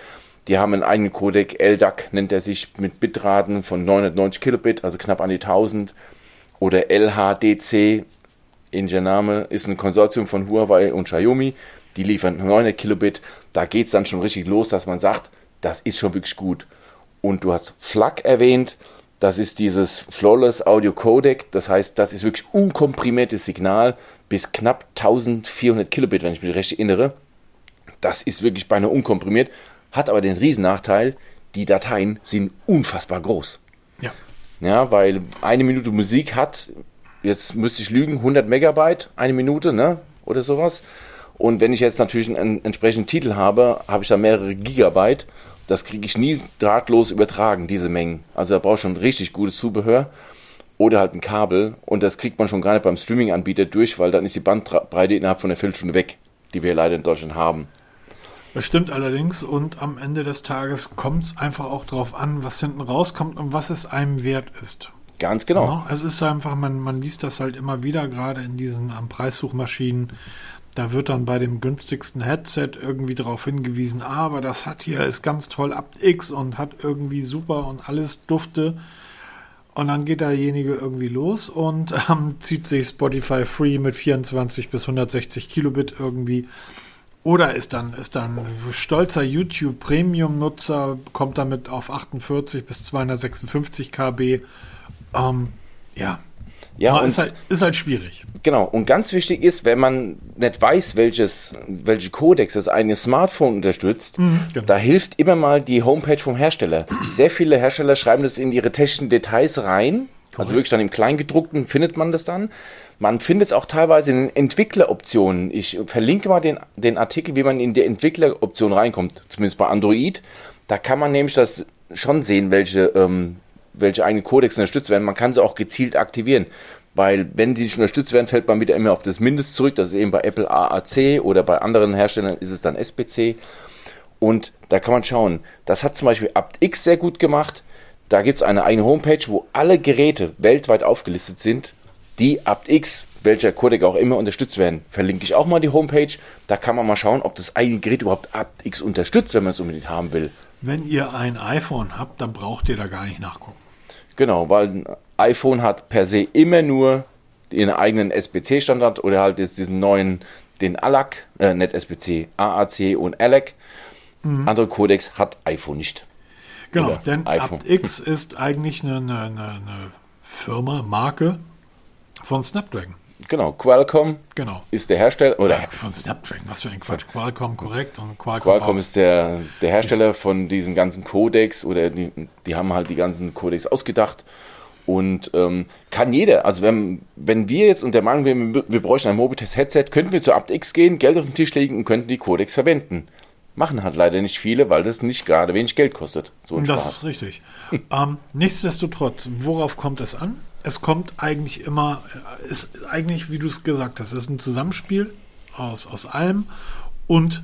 Die haben einen eigenen Codec, LDAC nennt er sich, mit Bitraten von 990 Kilobit, also knapp an die 1000. Oder LHDC, ähnlicher Name, ist ein Konsortium von Huawei und Xiaomi. Die liefern 900 Kilobit. Da geht es dann schon richtig los, dass man sagt, das ist schon wirklich gut. Und du hast FLAC erwähnt, das ist dieses Flawless Audio Codec. Das heißt, das ist wirklich unkomprimiertes Signal bis knapp 1400 Kilobit, wenn ich mich recht erinnere. Das ist wirklich beinahe unkomprimiert, hat aber den Riesennachteil, die Dateien sind unfassbar groß. Ja. Ja, weil eine Minute Musik hat, jetzt müsste ich lügen, 100 Megabyte, eine Minute, ne? Oder sowas. Und wenn ich jetzt natürlich einen entsprechenden Titel habe, habe ich da mehrere Gigabyte das kriege ich nie drahtlos übertragen, diese Mengen. Also da braucht schon richtig gutes Zubehör oder halt ein Kabel und das kriegt man schon gar nicht beim Streaming-Anbieter durch, weil dann ist die Bandbreite innerhalb von einer Viertelstunde weg, die wir leider in Deutschland haben. Das stimmt allerdings und am Ende des Tages kommt es einfach auch darauf an, was hinten rauskommt und was es einem wert ist. Ganz genau. Ja, es ist einfach, man, man liest das halt immer wieder, gerade in diesen am Preissuchmaschinen, da wird dann bei dem günstigsten Headset irgendwie darauf hingewiesen, aber das hat hier, ist ganz toll ab X und hat irgendwie super und alles dufte. Und dann geht derjenige irgendwie los und ähm, zieht sich Spotify Free mit 24 bis 160 Kilobit irgendwie. Oder ist dann, ist dann stolzer YouTube Premium Nutzer, kommt damit auf 48 bis 256 KB. Ähm, ja, ja, ist halt, ist halt schwierig. Genau, und ganz wichtig ist, wenn man nicht weiß, welches, welche Codex das eigene Smartphone unterstützt, mhm, genau. da hilft immer mal die Homepage vom Hersteller. Sehr viele Hersteller schreiben das in ihre technischen Details rein. Also wirklich dann im Kleingedruckten findet man das dann. Man findet es auch teilweise in den Entwickleroptionen. Ich verlinke mal den, den Artikel, wie man in die Entwickleroption reinkommt, zumindest bei Android. Da kann man nämlich das schon sehen, welche ähm, welche eigenen Codecs unterstützt werden. Man kann sie auch gezielt aktivieren. Weil wenn die nicht unterstützt werden, fällt man wieder immer auf das Mindest zurück. Das ist eben bei Apple AAC oder bei anderen Herstellern ist es dann SPC. Und da kann man schauen. Das hat zum Beispiel aptX sehr gut gemacht. Da gibt es eine eigene Homepage, wo alle Geräte weltweit aufgelistet sind, die aptX, welcher Codec auch immer, unterstützt werden. Verlinke ich auch mal die Homepage. Da kann man mal schauen, ob das eigene Gerät überhaupt aptX unterstützt, wenn man es unbedingt haben will. Wenn ihr ein iPhone habt, dann braucht ihr da gar nicht nachgucken. Genau, weil ein iPhone hat per se immer nur ihren eigenen SBC-Standard oder halt jetzt diesen neuen, den ALAC, äh, nicht SBC, AAC und ALAC. Mhm. Andere Codex hat iPhone nicht. Genau, oder denn iPhone. aptX ist eigentlich eine, eine, eine Firma, Marke von Snapdragon. Genau, Qualcomm genau. ist der Hersteller. Oder ja, von Snapdragon, was für ein Quatsch. Qualcomm korrekt und Qualcomm, Qualcomm ist der, der Hersteller von diesen ganzen Codecs oder die, die haben halt die ganzen Codecs ausgedacht. Und ähm, kann jeder, also wenn, wenn wir jetzt unter Meinung wären, wir, wir bräuchten ein Mobitest-Headset, könnten wir zu aptX gehen, Geld auf den Tisch legen und könnten die Codecs verwenden. Machen halt leider nicht viele, weil das nicht gerade wenig Geld kostet. So das Spaß. ist richtig. ähm, nichtsdestotrotz, worauf kommt es an? Es kommt eigentlich immer, ist eigentlich, wie du es gesagt hast, es ist ein Zusammenspiel aus, aus allem und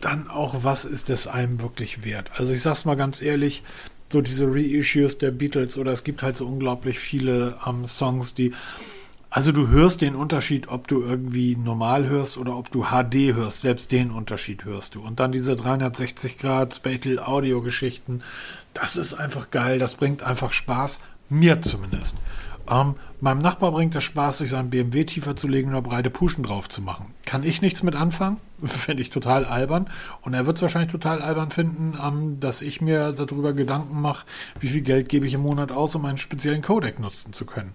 dann auch, was ist es einem wirklich wert? Also ich sag's mal ganz ehrlich, so diese Reissues der Beatles oder es gibt halt so unglaublich viele ähm, Songs, die also du hörst den Unterschied, ob du irgendwie normal hörst oder ob du HD hörst. Selbst den Unterschied hörst du. Und dann diese 360 Grad Spatial Audio Geschichten. Das ist einfach geil. Das bringt einfach Spaß. Mir zumindest. Ähm, meinem Nachbar bringt es Spaß, sich seinen BMW tiefer zu legen oder breite Puschen drauf zu machen. Kann ich nichts mit anfangen? Finde ich total albern. Und er wird es wahrscheinlich total albern finden, ähm, dass ich mir darüber Gedanken mache, wie viel Geld gebe ich im Monat aus, um einen speziellen Codec nutzen zu können.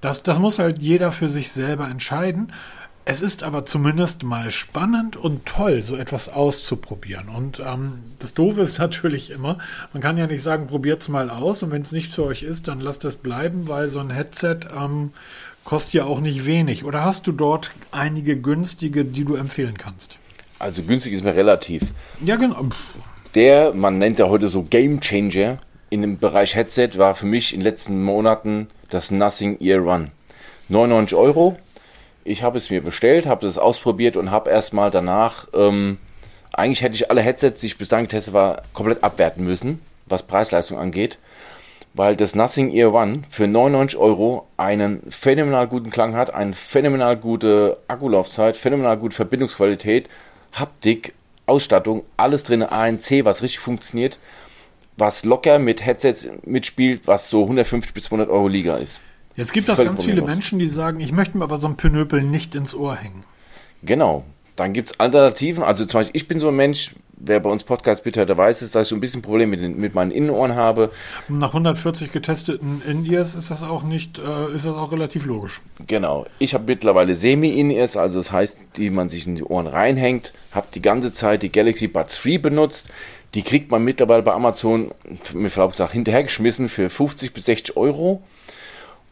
Das, das muss halt jeder für sich selber entscheiden. Es ist aber zumindest mal spannend und toll, so etwas auszuprobieren. Und ähm, das Doofe ist natürlich immer, man kann ja nicht sagen, probiert es mal aus und wenn es nicht für euch ist, dann lasst es bleiben, weil so ein Headset ähm, kostet ja auch nicht wenig. Oder hast du dort einige günstige, die du empfehlen kannst? Also günstig ist mir relativ. Ja, genau. Der, man nennt ja heute so Game Changer in dem Bereich Headset, war für mich in den letzten Monaten das Nothing Ear One. 99 Euro Ich habe es mir bestellt, habe es ausprobiert und habe erstmal danach, ähm, eigentlich hätte ich alle Headsets, die ich bis dahin getestet war, komplett abwerten müssen, was Preis-Leistung angeht, weil das Nothing Ear One für 99 Euro einen phänomenal guten Klang hat, eine phänomenal gute Akkulaufzeit, phänomenal gute Verbindungsqualität, Haptik, Ausstattung, alles drin, ANC, was richtig funktioniert, was locker mit Headsets mitspielt, was so 150 bis 200 Euro Liga ist. Jetzt gibt es ganz viele Menschen, die sagen, ich möchte mir aber so ein Pinöpel nicht ins Ohr hängen. Genau. Dann gibt es Alternativen. Also zum Beispiel, ich bin so ein Mensch, wer bei uns Podcast bitte der weiß es, dass ich so ein bisschen Probleme mit, mit meinen Innenohren habe. Nach 140 getesteten In-Ears ist das auch nicht, äh, ist das auch relativ logisch. Genau. Ich habe mittlerweile Semi-In-Ears, also das heißt, die man sich in die Ohren reinhängt. Habe die ganze Zeit die Galaxy Buds 3 benutzt. Die kriegt man mittlerweile bei Amazon, mir Verlaub gesagt, hinterhergeschmissen für 50 bis 60 Euro.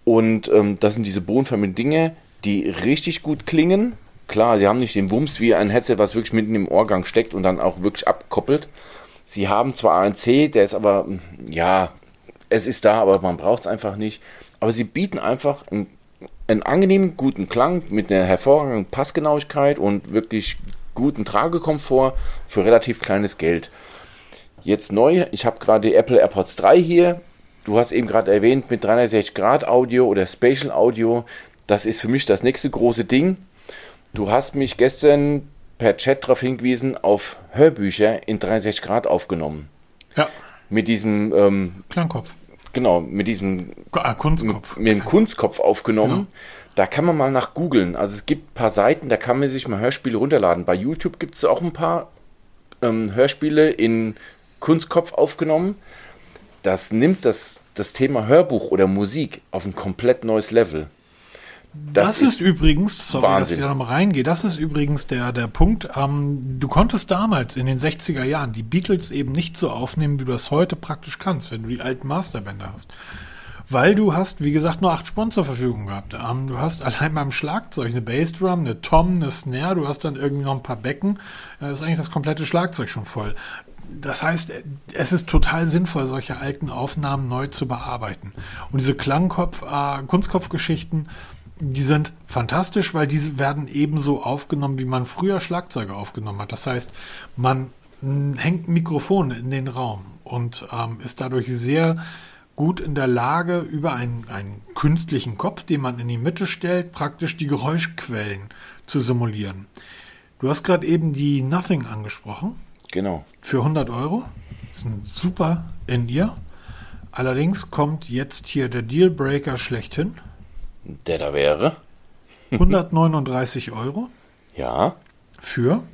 Und ähm, das sind diese bodenförmigen Dinge, die richtig gut klingen. Klar, sie haben nicht den Wumms wie ein Headset, was wirklich mitten im Ohrgang steckt und dann auch wirklich abkoppelt. Sie haben zwar ANC, der ist aber, ja, es ist da, aber man braucht es einfach nicht. Aber sie bieten einfach einen, einen angenehmen, guten Klang mit einer hervorragenden Passgenauigkeit und wirklich guten Tragekomfort für relativ kleines Geld. Jetzt neu, ich habe gerade die Apple AirPods 3 hier. Du hast eben gerade erwähnt mit 360 Grad Audio oder Spatial Audio. Das ist für mich das nächste große Ding. Du hast mich gestern per Chat darauf hingewiesen, auf Hörbücher in 360 Grad aufgenommen. Ja. Mit diesem ähm, Klangkopf. Genau, mit diesem ah, Kunstkopf. Mit, mit dem Kunstkopf aufgenommen. Genau. Da kann man mal nach googeln. Also es gibt ein paar Seiten, da kann man sich mal Hörspiele runterladen. Bei YouTube gibt es auch ein paar ähm, Hörspiele in Kunstkopf aufgenommen. Das nimmt das, das Thema Hörbuch oder Musik auf ein komplett neues Level. Das, das ist, ist, übrigens, sorry, Wahnsinn. dass ich da nochmal reingehe, das ist übrigens der, der Punkt, ähm, du konntest damals in den 60er Jahren die Beatles eben nicht so aufnehmen, wie du das heute praktisch kannst, wenn du die alten Masterbänder hast. Weil du hast, wie gesagt, nur acht Spuren zur Verfügung gehabt. Ähm, du hast allein beim Schlagzeug eine Bassdrum, eine Tom, eine Snare, du hast dann irgendwie noch ein paar Becken. Da ist eigentlich das komplette Schlagzeug schon voll das heißt, es ist total sinnvoll, solche alten Aufnahmen neu zu bearbeiten. Und diese Klangkopf, äh, Kunstkopfgeschichten, die sind fantastisch, weil diese werden ebenso aufgenommen, wie man früher Schlagzeuge aufgenommen hat. Das heißt, man hängt Mikrofone in den Raum und ähm, ist dadurch sehr gut in der Lage, über einen, einen künstlichen Kopf, den man in die Mitte stellt, praktisch die Geräuschquellen zu simulieren. Du hast gerade eben die Nothing angesprochen. Genau. Für 100 Euro. Das ist ein super in ihr. Allerdings kommt jetzt hier der Dealbreaker schlechthin. Der da wäre. 139 Euro. Ja. Für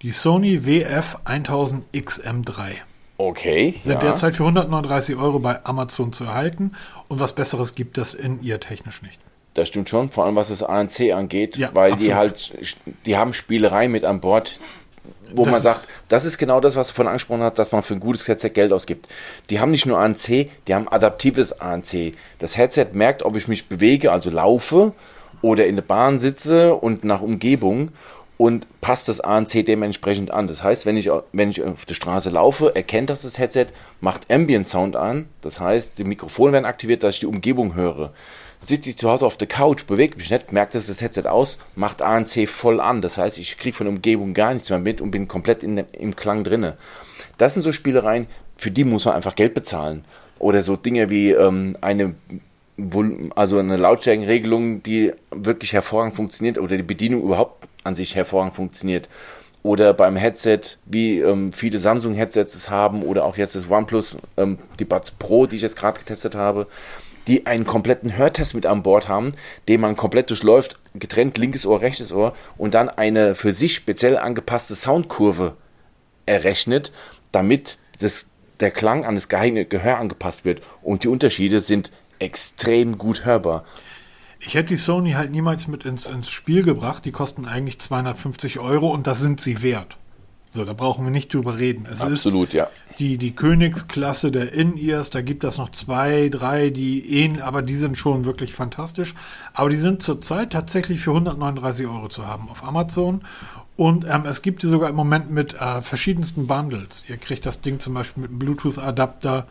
die Sony WF 1000 XM3. Okay. Sind ja. derzeit für 139 Euro bei Amazon zu erhalten und was Besseres gibt es in ihr technisch nicht. Das stimmt schon, vor allem was das ANC angeht, ja, weil absolut. die halt, die haben Spielerei mit an Bord, wo das man sagt, das ist genau das, was du vorhin angesprochen hast, dass man für ein gutes Headset Geld ausgibt. Die haben nicht nur ANC, die haben adaptives ANC. Das Headset merkt, ob ich mich bewege, also laufe oder in der Bahn sitze und nach Umgebung und passt das ANC dementsprechend an. Das heißt, wenn ich, wenn ich auf der Straße laufe, erkennt das das Headset, macht Ambient Sound an. Das heißt, die Mikrofone werden aktiviert, dass ich die Umgebung höre sitze ich zu Hause auf der Couch, bewege mich nicht, merkt das, das Headset aus, macht ANC voll an. Das heißt, ich kriege von der Umgebung gar nichts mehr mit und bin komplett in, im Klang drinne. Das sind so Spielereien, für die muss man einfach Geld bezahlen. Oder so Dinge wie ähm, eine also eine Lautstärkenregelung, die wirklich hervorragend funktioniert oder die Bedienung überhaupt an sich hervorragend funktioniert. Oder beim Headset, wie ähm, viele Samsung-Headsets es haben, oder auch jetzt das OnePlus, ähm, die Buds Pro, die ich jetzt gerade getestet habe die einen kompletten Hörtest mit an Bord haben, den man komplett durchläuft, getrennt linkes Ohr, rechtes Ohr und dann eine für sich speziell angepasste Soundkurve errechnet, damit das, der Klang an das Gehör angepasst wird. Und die Unterschiede sind extrem gut hörbar. Ich hätte die Sony halt niemals mit ins, ins Spiel gebracht. Die kosten eigentlich 250 Euro und das sind sie wert. So, da brauchen wir nicht drüber reden. Es Absolut, ja. Die, die Königsklasse der In-Ears, da gibt es noch zwei, drei, die ähneln, aber die sind schon wirklich fantastisch. Aber die sind zurzeit tatsächlich für 139 Euro zu haben auf Amazon. Und ähm, es gibt die sogar im Moment mit äh, verschiedensten Bundles. Ihr kriegt das Ding zum Beispiel mit einem Bluetooth-Adapter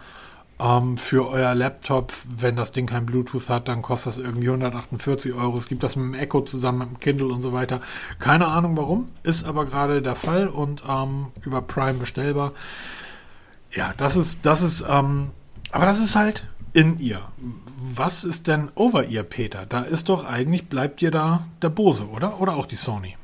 Ähm, für euer Laptop, wenn das Ding kein Bluetooth hat, dann kostet das irgendwie 148 Euro. Es gibt das mit dem Echo zusammen, mit dem Kindle und so weiter. Keine Ahnung warum, ist aber gerade der Fall und ähm, über Prime bestellbar. Ja, das ist, das ist, ähm, aber das ist halt in ihr. Was ist denn over ihr, Peter? Da ist doch eigentlich, bleibt dir da der Bose, oder? Oder auch die Sony?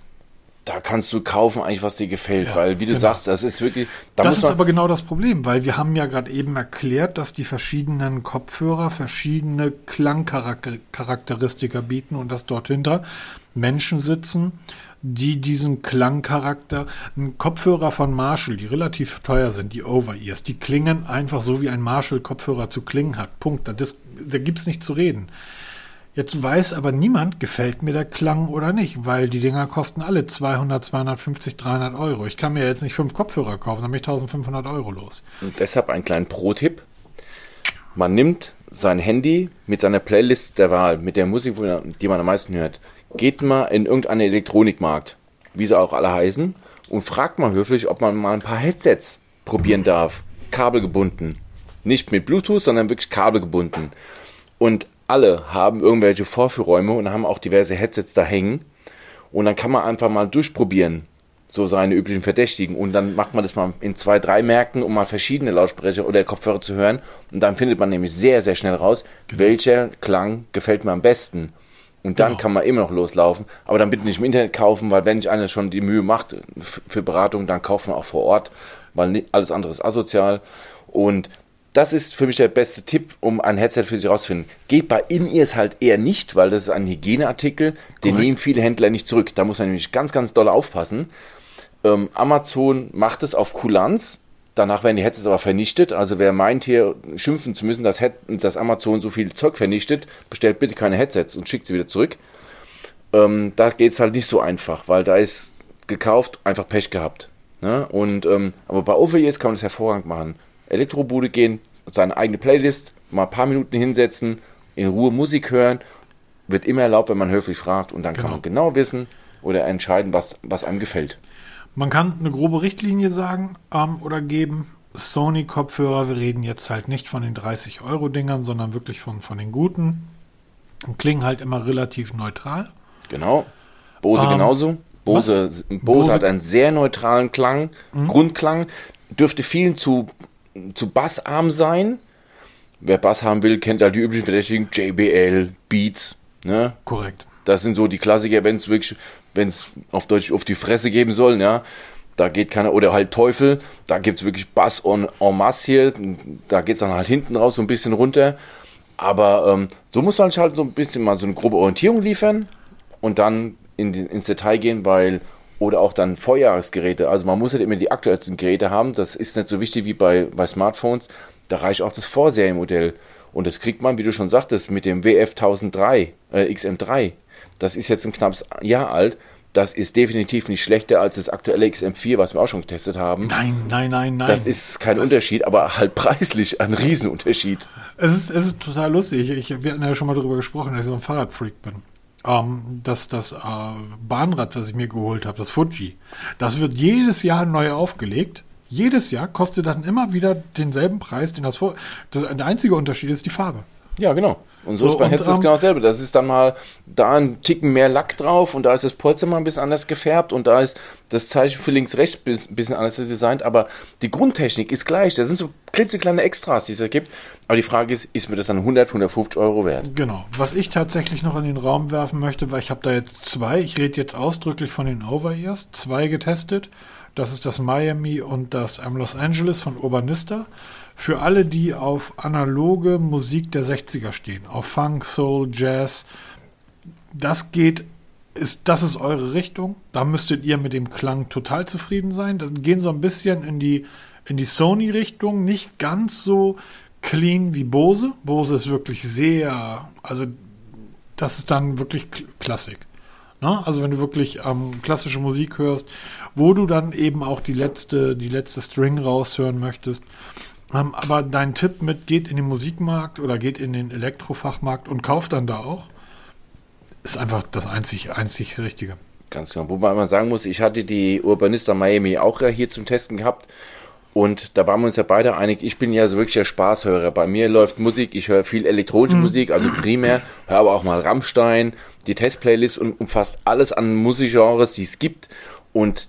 Da kannst du kaufen eigentlich, was dir gefällt, ja, weil wie du genau. sagst, das ist wirklich. Da das ist aber genau das Problem, weil wir haben ja gerade eben erklärt, dass die verschiedenen Kopfhörer verschiedene Klangcharakteristika bieten und dass dort hinter Menschen sitzen, die diesen Klangcharakter, ein Kopfhörer von Marshall, die relativ teuer sind, die Over-Ears, die klingen einfach so, wie ein Marshall-Kopfhörer zu klingen hat. Punkt. Da, da gibt es nicht zu reden. Jetzt weiß aber niemand, gefällt mir der Klang oder nicht, weil die Dinger kosten alle 200, 250, 300 Euro. Ich kann mir jetzt nicht fünf Kopfhörer kaufen, dann bin ich 1500 Euro los. Und deshalb ein kleiner Pro-Tipp. Man nimmt sein Handy mit seiner Playlist der Wahl, mit der Musik, die man am meisten hört, geht mal in irgendeinen Elektronikmarkt, wie sie auch alle heißen, und fragt mal höflich, ob man mal ein paar Headsets probieren darf. Kabelgebunden. Nicht mit Bluetooth, sondern wirklich kabelgebunden. Und alle haben irgendwelche Vorführräume und haben auch diverse Headsets da hängen. Und dann kann man einfach mal durchprobieren, so seine üblichen Verdächtigen. Und dann macht man das mal in zwei, drei Märkten, um mal verschiedene Lautsprecher oder Kopfhörer zu hören. Und dann findet man nämlich sehr, sehr schnell raus, genau. welcher Klang gefällt mir am besten. Und dann genau. kann man immer noch loslaufen. Aber dann bitte nicht im Internet kaufen, weil wenn sich einer schon die Mühe macht für Beratung, dann kauft man auch vor Ort, weil alles andere ist asozial. Und das ist für mich der beste Tipp, um ein Headset für sich rauszufinden. Geht bei In-Ears halt eher nicht, weil das ist ein Hygieneartikel, den Correct. nehmen viele Händler nicht zurück. Da muss man nämlich ganz, ganz doll aufpassen. Ähm, Amazon macht es auf Kulanz. Danach werden die Headsets aber vernichtet. Also wer meint hier schimpfen zu müssen, dass, Head dass Amazon so viel Zeug vernichtet, bestellt bitte keine Headsets und schickt sie wieder zurück. Ähm, da geht es halt nicht so einfach, weil da ist gekauft, einfach Pech gehabt. Ne? Und, ähm, aber bei OVEs kann man das hervorragend machen. Elektrobude gehen, seine eigene Playlist, mal ein paar Minuten hinsetzen, in Ruhe Musik hören, wird immer erlaubt, wenn man höflich fragt und dann genau. kann man genau wissen oder entscheiden, was, was einem gefällt. Man kann eine grobe Richtlinie sagen ähm, oder geben. Sony-Kopfhörer, wir reden jetzt halt nicht von den 30-Euro-Dingern, sondern wirklich von, von den guten. Und klingen halt immer relativ neutral. Genau. Bose ähm, genauso. Bose, Bose, Bose, hat einen sehr neutralen Klang, mhm. Grundklang. Dürfte vielen zu zu bassarm sein. Wer Bass haben will, kennt halt die üblichen Verdächtigen, JBL, Beats. Ne? Korrekt. Das sind so die Klassiker, wenn es wirklich, wenn es auf Deutsch auf die Fresse geben soll, ja. Da geht keiner, oder halt Teufel, da gibt es wirklich Bass en, en masse hier, da geht es dann halt hinten raus so ein bisschen runter. Aber ähm, so muss man halt so ein bisschen mal so eine grobe Orientierung liefern und dann in, ins Detail gehen, weil oder auch dann Vorjahresgeräte. Also man muss nicht immer die aktuellsten Geräte haben. Das ist nicht so wichtig wie bei, bei Smartphones. Da reicht auch das Vorserienmodell. Und das kriegt man, wie du schon sagtest, mit dem WF 1003, äh, XM3. Das ist jetzt ein knappes Jahr alt. Das ist definitiv nicht schlechter als das aktuelle XM4, was wir auch schon getestet haben. Nein, nein, nein, nein. Das ist kein das Unterschied, aber halt preislich ein Riesenunterschied. Es ist, es ist total lustig. Ich, wir hatten ja schon mal darüber gesprochen, dass ich so ein Fahrradfreak bin ähm, das, das äh, Bahnrad, was ich mir geholt habe, das Fuji, das wird jedes Jahr neu aufgelegt. Jedes Jahr kostet dann immer wieder denselben Preis, den das vor. Das, der einzige Unterschied ist die Farbe. Ja, genau. Und so, so ist beim Headset ähm, genau dasselbe. Das ist dann mal da ein Ticken mehr Lack drauf und da ist das Polster mal ein bisschen anders gefärbt und da ist das Zeichen für links rechts ein bisschen anders designt, aber die Grundtechnik ist gleich. Da sind so klitzekleine Extras, die es da gibt. Aber die Frage ist, ist mir das dann 100, 150 Euro wert? Genau. Was ich tatsächlich noch in den Raum werfen möchte, weil ich habe da jetzt zwei, ich rede jetzt ausdrücklich von den Over-Ears, zwei getestet. Das ist das Miami und das Los Angeles von Urbanista. Für alle, die auf analoge Musik der 60er stehen, auf Funk, Soul, Jazz, das geht, ist, das ist eure Richtung. Da müsstet ihr mit dem Klang total zufrieden sein. Das gehen so ein bisschen in die, in die Sony-Richtung, nicht ganz so clean wie Bose. Bose ist wirklich sehr, also das ist dann wirklich Klassik. Ne? Also wenn du wirklich ähm, klassische Musik hörst, wo du dann eben auch die letzte, die letzte String raushören möchtest, aber dein Tipp mit geht in den Musikmarkt oder geht in den Elektrofachmarkt und kauft dann da auch, ist einfach das einzig, einzig Richtige. Ganz genau. Wobei man sagen muss, ich hatte die Urbanista Miami auch hier zum Testen gehabt. Und da waren wir uns ja beide einig, ich bin ja so wirklich der Spaßhörer. Bei mir läuft Musik, ich höre viel elektronische mhm. Musik, also primär, höre aber auch mal Rammstein, die Testplaylist und umfasst alles an Musikgenres, die es gibt. Und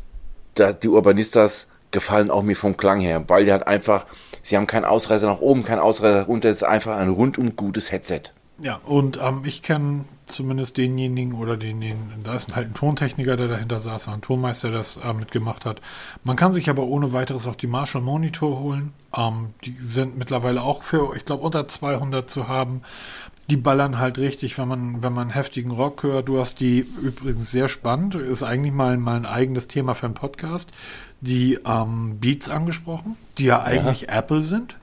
da, die Urbanistas gefallen auch mir vom Klang her, weil die halt einfach, sie haben keinen Ausreißer nach oben, keinen Ausreißer nach unten, es ist einfach ein rundum gutes Headset. Ja, und ähm, ich kenne zumindest denjenigen oder den, den, da ist halt ein Tontechniker, der dahinter saß, ein Tonmeister, der das äh, mitgemacht hat. Man kann sich aber ohne weiteres auch die Marshall Monitor holen. Ähm, die sind mittlerweile auch für, ich glaube, unter 200 zu haben. Die ballern halt richtig, wenn man, wenn man heftigen Rock hört. Du hast die übrigens sehr spannend, ist eigentlich mal, mal ein eigenes Thema für einen Podcast, die ähm, Beats angesprochen, die ja eigentlich ja. Apple sind.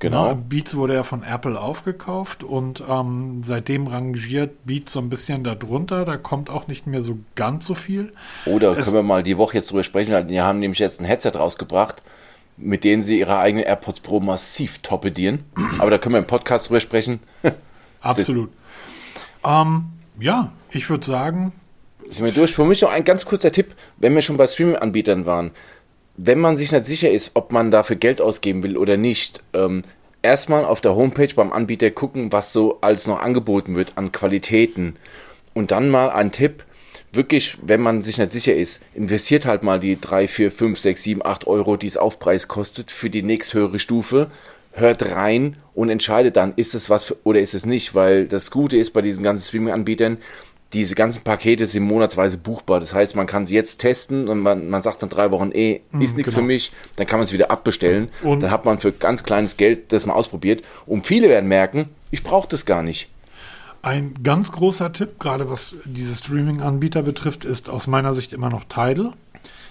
Genau. Beats wurde ja von Apple aufgekauft und ähm, seitdem rangiert Beats so ein bisschen darunter. Da kommt auch nicht mehr so ganz so viel. Oder es können wir mal die Woche jetzt drüber sprechen. Die haben nämlich jetzt ein Headset rausgebracht, mit denen sie ihre eigenen AirPods Pro massiv torpedieren. Aber da können wir im Podcast drüber sprechen. Absolut. ähm, ja, ich würde sagen. Sind wir durch? Für mich noch ein ganz kurzer Tipp, wenn wir schon bei Streaming-Anbietern waren wenn man sich nicht sicher ist, ob man dafür Geld ausgeben will oder nicht, ähm, erstmal auf der Homepage beim Anbieter gucken, was so alles noch angeboten wird an Qualitäten. Und dann mal ein Tipp, wirklich, wenn man sich nicht sicher ist, investiert halt mal die 3, 4, 5, 6, 7, 8 Euro, die es Aufpreis kostet für die nächsthöhere Stufe. Hört rein und entscheidet dann, ist es was für, oder ist es nicht, weil das Gute ist bei diesen ganzen Streaming-Anbietern, diese ganzen Pakete sind monatsweise buchbar. Das heißt, man kann sie jetzt testen und man, man sagt dann drei Wochen, eh, ist mhm, nichts genau. für mich, dann kann man es wieder abbestellen. Und dann hat man für ganz kleines Geld das mal ausprobiert. Und viele werden merken, ich brauche das gar nicht. Ein ganz großer Tipp, gerade was diese Streaming-Anbieter betrifft, ist aus meiner Sicht immer noch Tidal.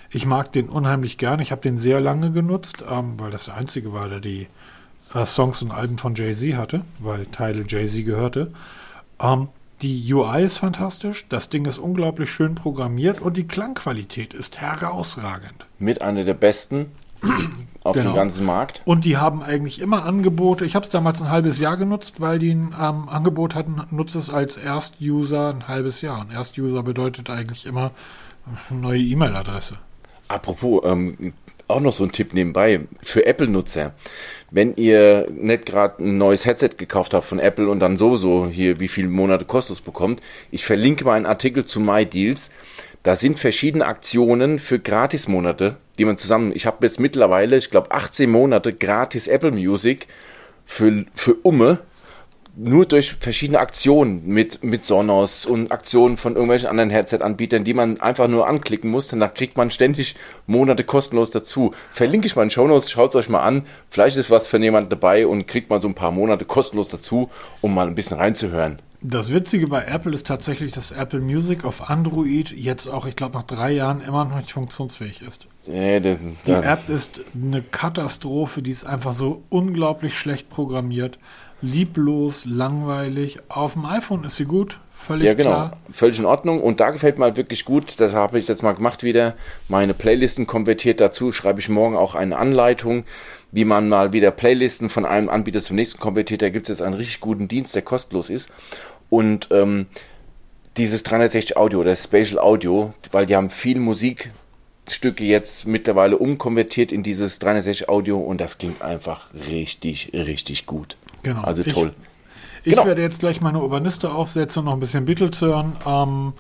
Ich mag den unheimlich gern. Ich habe den sehr lange genutzt, ähm, weil das der einzige war, der die äh, Songs und Alben von Jay-Z hatte, weil Tidal Jay-Z gehörte. Ähm, die UI ist fantastisch, das Ding ist unglaublich schön programmiert und die Klangqualität ist herausragend. Mit einer der besten auf genau. dem ganzen Markt. Und die haben eigentlich immer Angebote. Ich habe es damals ein halbes Jahr genutzt, weil die ein ähm, Angebot hatten, nutze es als Erst-User ein halbes Jahr. Und Erst-User bedeutet eigentlich immer eine neue E-Mail-Adresse. Apropos, ähm, auch noch so ein Tipp nebenbei für Apple-Nutzer. Wenn ihr nicht gerade ein neues Headset gekauft habt von Apple und dann sowieso hier wie viele Monate kostenlos bekommt, ich verlinke mal einen Artikel zu MyDeals. Da sind verschiedene Aktionen für Gratis-Monate, die man zusammen. Ich habe jetzt mittlerweile, ich glaube, 18 Monate gratis Apple Music für, für Umme nur durch verschiedene Aktionen mit, mit Sonos und Aktionen von irgendwelchen anderen Headset-Anbietern, die man einfach nur anklicken muss, danach kriegt man ständig Monate kostenlos dazu. Verlinke ich mal in Show Notes, schaut es euch mal an. Vielleicht ist was für jemand dabei und kriegt mal so ein paar Monate kostenlos dazu, um mal ein bisschen reinzuhören. Das Witzige bei Apple ist tatsächlich, dass Apple Music auf Android jetzt auch, ich glaube, nach drei Jahren immer noch nicht funktionsfähig ist. Nee, das, die App ist eine Katastrophe, die ist einfach so unglaublich schlecht programmiert lieblos, langweilig. Auf dem iPhone ist sie gut, völlig Ja, genau, klar. völlig in Ordnung. Und da gefällt mir halt wirklich gut, das habe ich jetzt mal gemacht wieder, meine Playlisten konvertiert dazu, schreibe ich morgen auch eine Anleitung, wie man mal wieder Playlisten von einem Anbieter zum nächsten konvertiert. Da gibt es jetzt einen richtig guten Dienst, der kostenlos ist. Und ähm, dieses 360 Audio, das Spatial Audio, weil die haben viel Musikstücke jetzt mittlerweile umkonvertiert in dieses 360 Audio und das klingt einfach richtig, richtig gut. Genau. Also toll. Ich, genau. werde jetzt gleich meine Urbaniste aufsetzen und noch ein bisschen Beatles hören. Ähm,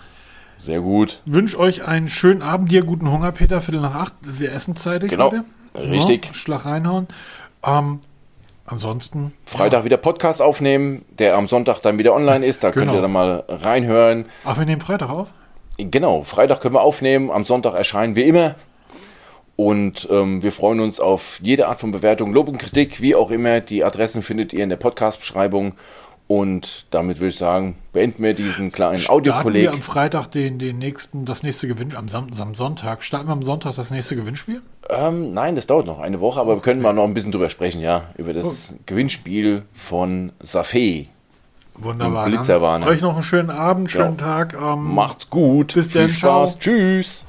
Sehr gut. Wünsche euch einen schönen Abend. Dir guten Hunger, Peter. Viertel nach acht. Wir essen zeitig genau. heute. Richtig. Ja, Schlag reinhauen. Ähm, ansonsten. Freitag ja. wieder Podcast aufnehmen, der am Sonntag dann wieder online ist. Da genau. könnt ihr dann mal reinhören. Ach, wir nehmen Freitag auf? Genau, Freitag können wir aufnehmen. Am Sonntag erscheinen wir immer. Und ähm, wir freuen uns auf jede Art von Bewertung, Lob und Kritik, wie auch immer. Die Adressen findet ihr in der Podcast-Beschreibung. Und damit würde ich sagen, beenden wir diesen kleinen Audiokolleg. wir am Freitag den, den nächsten, das nächste Gewinnspiel, am, am, Sonntag. Starten wir am Sonntag das nächste Gewinnspiel? Ähm, nein, das dauert noch eine Woche, aber wir können mal noch ein bisschen drüber sprechen, ja. Über das oh. Gewinnspiel von Safé. Wunderbar. Blitzerwarnung. Euch noch einen schönen Abend, schönen ja. Tag. Ähm, Macht's gut. Bis dann. Spaß. Ciao. Tschüss.